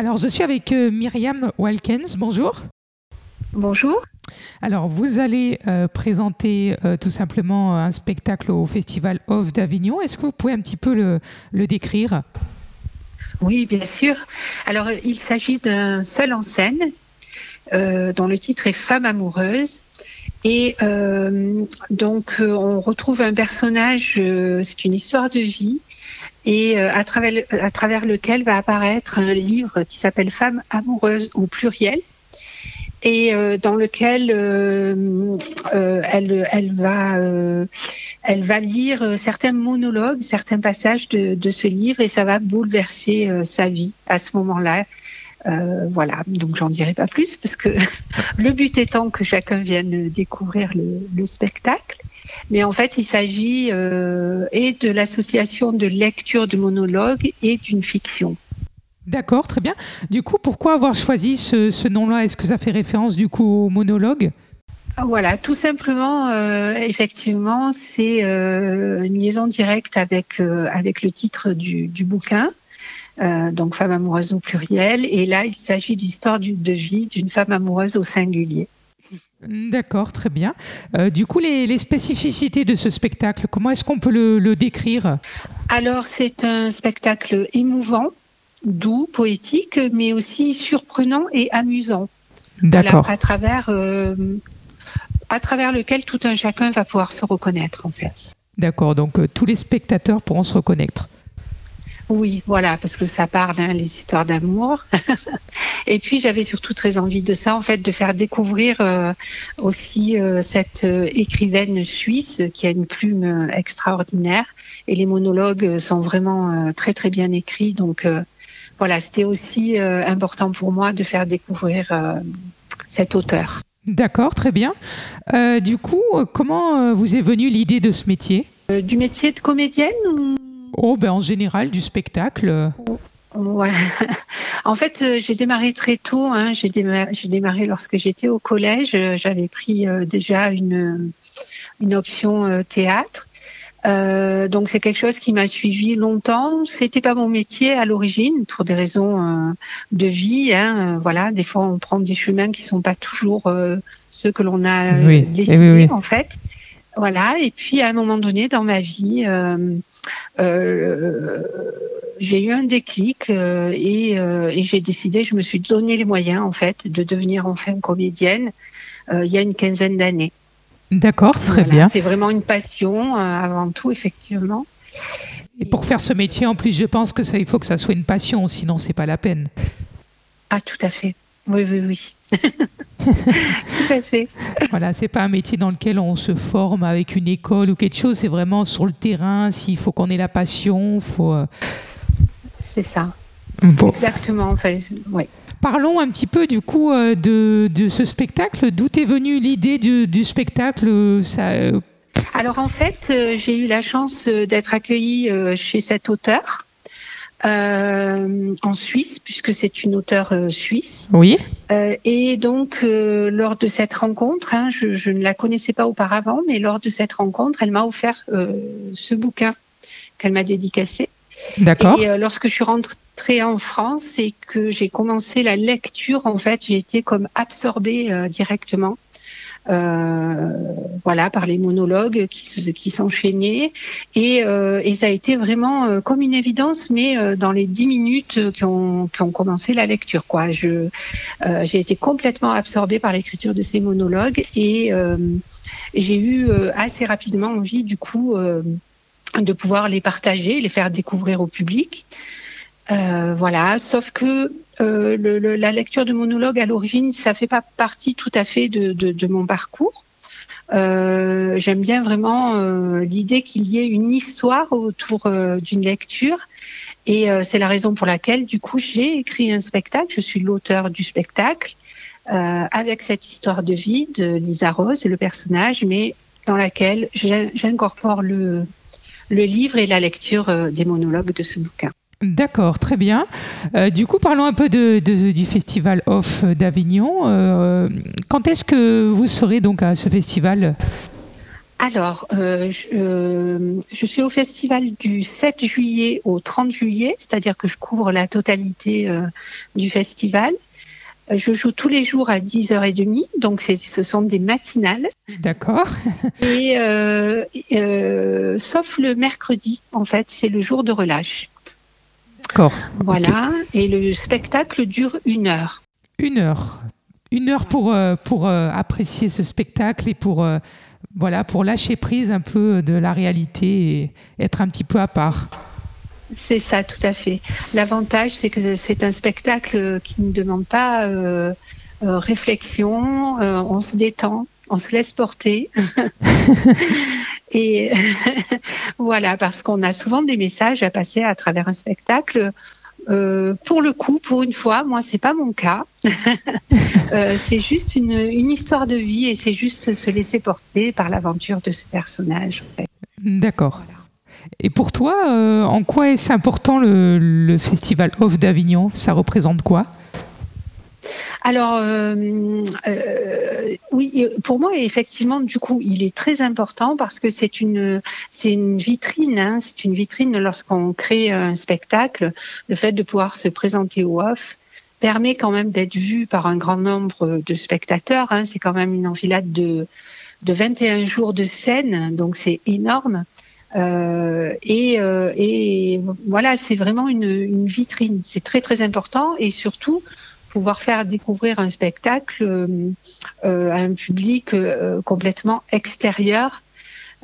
Alors, je suis avec euh, Myriam Walkens. Bonjour. Bonjour. Alors, vous allez euh, présenter euh, tout simplement un spectacle au Festival Off d'Avignon. Est-ce que vous pouvez un petit peu le, le décrire? Oui, bien sûr. Alors, il s'agit d'un seul en scène dont le titre est Femme amoureuse. Et donc, on retrouve un personnage, c'est une histoire de vie et euh, à, travers, lequel va apparaître un livre qui s'appelle Femmes amoureuses au pluriel et euh, dans lequel euh, elle, va, lire certains monologues, certains passages de, ce livre et ça va bouleverser sa vie à ce moment-là. voilà, donc j'en dirai pas plus parce que le but étant que chacun vienne découvrir le spectacle. Mais en fait, il s'agit euh, et de l'association de lecture de monologues et d'une fiction. D'accord, très bien. Du coup, pourquoi avoir choisi ce, nom-là? Est-ce que ça fait référence du coup au monologue? Ah, voilà, tout simplement, euh, effectivement, c'est euh, une liaison directe avec avec le titre du, du bouquin, donc femme amoureuse au pluriel, et là, il s'agit d'histoire de vie d'une femme amoureuse au singulier. D'accord, très bien. Euh, du coup, les, spécificités de ce spectacle, comment est-ce qu'on peut le, décrire? Alors, c'est un spectacle émouvant, doux, poétique, mais aussi surprenant et amusant. D'accord. à travers, euh, à travers lequel tout un chacun va pouvoir se reconnaître, en fait. D'accord, donc euh, tous les spectateurs pourront se reconnaître. Oui, voilà, parce que ça parle, hein, les histoires d'amour. et puis j'avais surtout très envie de ça, en fait, de faire découvrir euh, aussi euh, cette euh, écrivaine suisse qui a une plume extraordinaire. Et les monologues sont vraiment très très bien écrits. Donc voilà, c'était aussi important pour moi de faire découvrir cet auteur. D'accord, très bien. du coup, comment vous est venue l'idée de ce métier? Du métier de comédienne ou Oh, ben en général, du spectacle. Voilà. En fait, euh, j'ai démarré très tôt. Hein. J'ai démarré, lorsque j'étais au collège. J'avais pris euh, déjà une, une option euh, théâtre. donc c'est quelque chose qui m'a suivi longtemps. C'était pas mon métier à l'origine pour des raisons de vie. Hein. voilà, des fois on prend des chemins qui sont pas toujours ceux que l'on a oui. décidé en fait. Voilà. Et puis à un moment donné dans ma vie, euh, j'ai eu un déclic euh, et, euh, et j'ai décidé, je me suis donné les moyens en fait de devenir enfin comédienne il y a une quinzaine d'années. D'accord, très bien. C'est vraiment une passion avant tout, effectivement. Et pour faire ce métier, en plus, je pense que ça, il faut que ça soit une passion, sinon c'est pas la peine. Ah, tout à fait. Oui, oui, oui. Tout à fait. Voilà, c'est pas un métier dans lequel on se forme avec une école ou quelque chose. C'est vraiment sur le terrain. S'il faut qu'on ait la passion, faut. Euh, c'est ça. Exactement. Enfin, oui. Parlons un petit peu du coup euh, de, de ce spectacle. D'où est venue l'idée du, du, spectacle ça, euh, Alors en fait, j'ai eu la chance d'être accueillie chez cet auteur euh, en Suisse, puisque c'est une auteure euh, suisse. Oui. Euh, et donc, lors de cette rencontre, hein, je, je, ne la connaissais pas auparavant, mais lors de cette rencontre, elle m'a offert ce bouquin qu'elle m'a dédicacé. D'accord. Et lorsque je suis rentrée en France et que j'ai commencé la lecture, en fait, j'ai été comme absorbée directement voilà, par les monologues qui, s'enchaînaient. Et, euh, et, ça a été vraiment euh, comme une évidence, mais dans les dix minutes qui ont, qui ont commencé la lecture. Quoi. Je, j'ai été complètement absorbée par l'écriture de ces monologues et, et j'ai eu assez rapidement envie, du coup, de pouvoir les partager, les faire découvrir au public. Euh, voilà, sauf que euh, le, le, la lecture de monologue à l'origine, ça fait pas partie tout à fait de, de, de mon parcours. Euh, J'aime bien vraiment euh, l'idée qu'il y ait une histoire autour euh, d'une lecture. Et c'est la raison pour laquelle, du coup, j'ai écrit un spectacle. Je suis l'auteur du spectacle avec cette histoire de vie de Lisa Rose, le personnage, mais dans laquelle j'incorpore le, le livre et la lecture des monologues de ce bouquin. D'accord, très bien. Euh, du coup, parlons un peu de, de, du festival Off d'Avignon. Euh, quand est-ce que vous serez donc à ce festival? Alors, euh, je, euh, je, suis au festival du 7 juillet au 30 juillet, c'est-à-dire que je couvre la totalité euh, du festival. Je joue tous les jours à 10h30, donc ce sont des matinales. D'accord. Et sauf le mercredi, en fait, c'est le jour de relâche. D'accord. Voilà, et le spectacle dure une heure. Une heure. Une heure pour, pour apprécier ce spectacle et pour voilà, pour lâcher prise un peu de la réalité et être un petit peu à part. C'est ça, tout à fait. L'avantage, c'est que c'est un spectacle qui ne demande pas euh, euh, réflexion, euh, on se détend, on se laisse porter. et voilà, parce qu'on a souvent des messages à passer à travers un spectacle euh, pour le coup, pour une fois, moi, c'est pas mon cas. euh, c'est juste une, une, histoire de vie et c'est juste se laisser porter par l'aventure de ce personnage. En fait. D'accord. Voilà. Et pour toi, euh, en quoi est-ce important le, le Festival Off d'Avignon? Ça représente quoi? Alors, euh, euh, oui, pour moi, effectivement, du coup, il est très important parce que c'est une, c'est une vitrine. Hein, c'est une vitrine lorsqu'on crée un spectacle. Le fait de pouvoir se présenter au off permet quand même d'être vu par un grand nombre de spectateurs. Hein, c'est quand même une enfilade de, de 21 jours de scène, donc c'est énorme. Euh, et, euh, voilà, c'est vraiment une vitrine. C'est très très important et surtout pouvoir faire découvrir un spectacle euh, euh, à un public euh, complètement extérieur.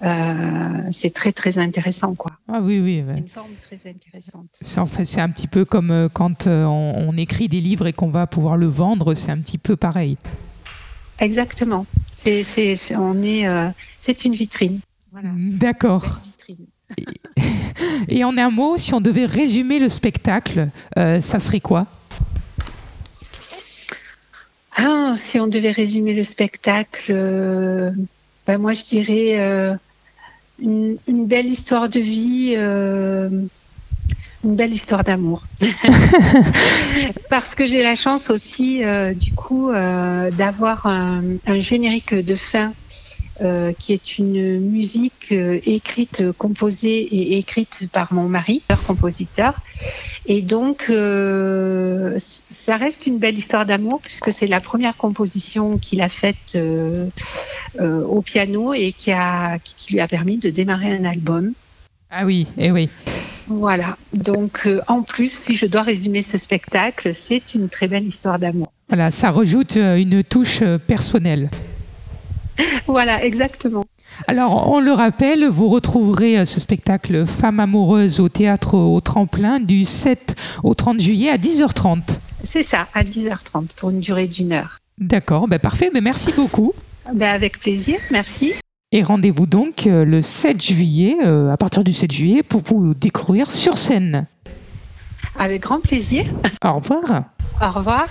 c'est très très intéressant quoi. Ah oui oui. C'est une forme très intéressante. C'est en fait c'est un petit peu comme quand on, on écrit des livres et qu'on va pouvoir le vendre, c'est un petit peu pareil. Exactement. C'est c'est on est c'est une vitrine. Voilà. D'accord. Et, et en un mot, si on devait résumer le spectacle, euh, ça serait quoi? Ah, si on devait résumer le spectacle, euh, ben moi je dirais euh, une, une, belle histoire de vie, euh, une belle histoire d'amour. Parce que j'ai la chance aussi, du coup, d'avoir un, un, générique de fin qui est une musique écrite, composée et écrite par mon mari, compositeur. Et donc, ça reste une belle histoire d'amour puisque c'est la première composition qu'il a faite euh, euh, au piano et qui, a, qui lui a permis de démarrer un album. Ah oui, et eh oui. Voilà. Donc, euh, en plus, si je dois résumer ce spectacle, c'est une très belle histoire d'amour. Voilà, ça rajoute une touche personnelle. voilà, exactement. Alors, on le rappelle, vous retrouverez ce spectacle Femmes amoureuses au théâtre au tremplin du 7 au 30 juillet à 10h30. C'est ça, à 10h30 pour une durée d'une heure. D'accord, ben parfait, mais merci beaucoup. Ben avec plaisir, merci. Et rendez-vous donc le 7 juillet, euh, à partir du 7 juillet, pour vous découvrir sur scène. Avec grand plaisir. Au revoir. Au revoir.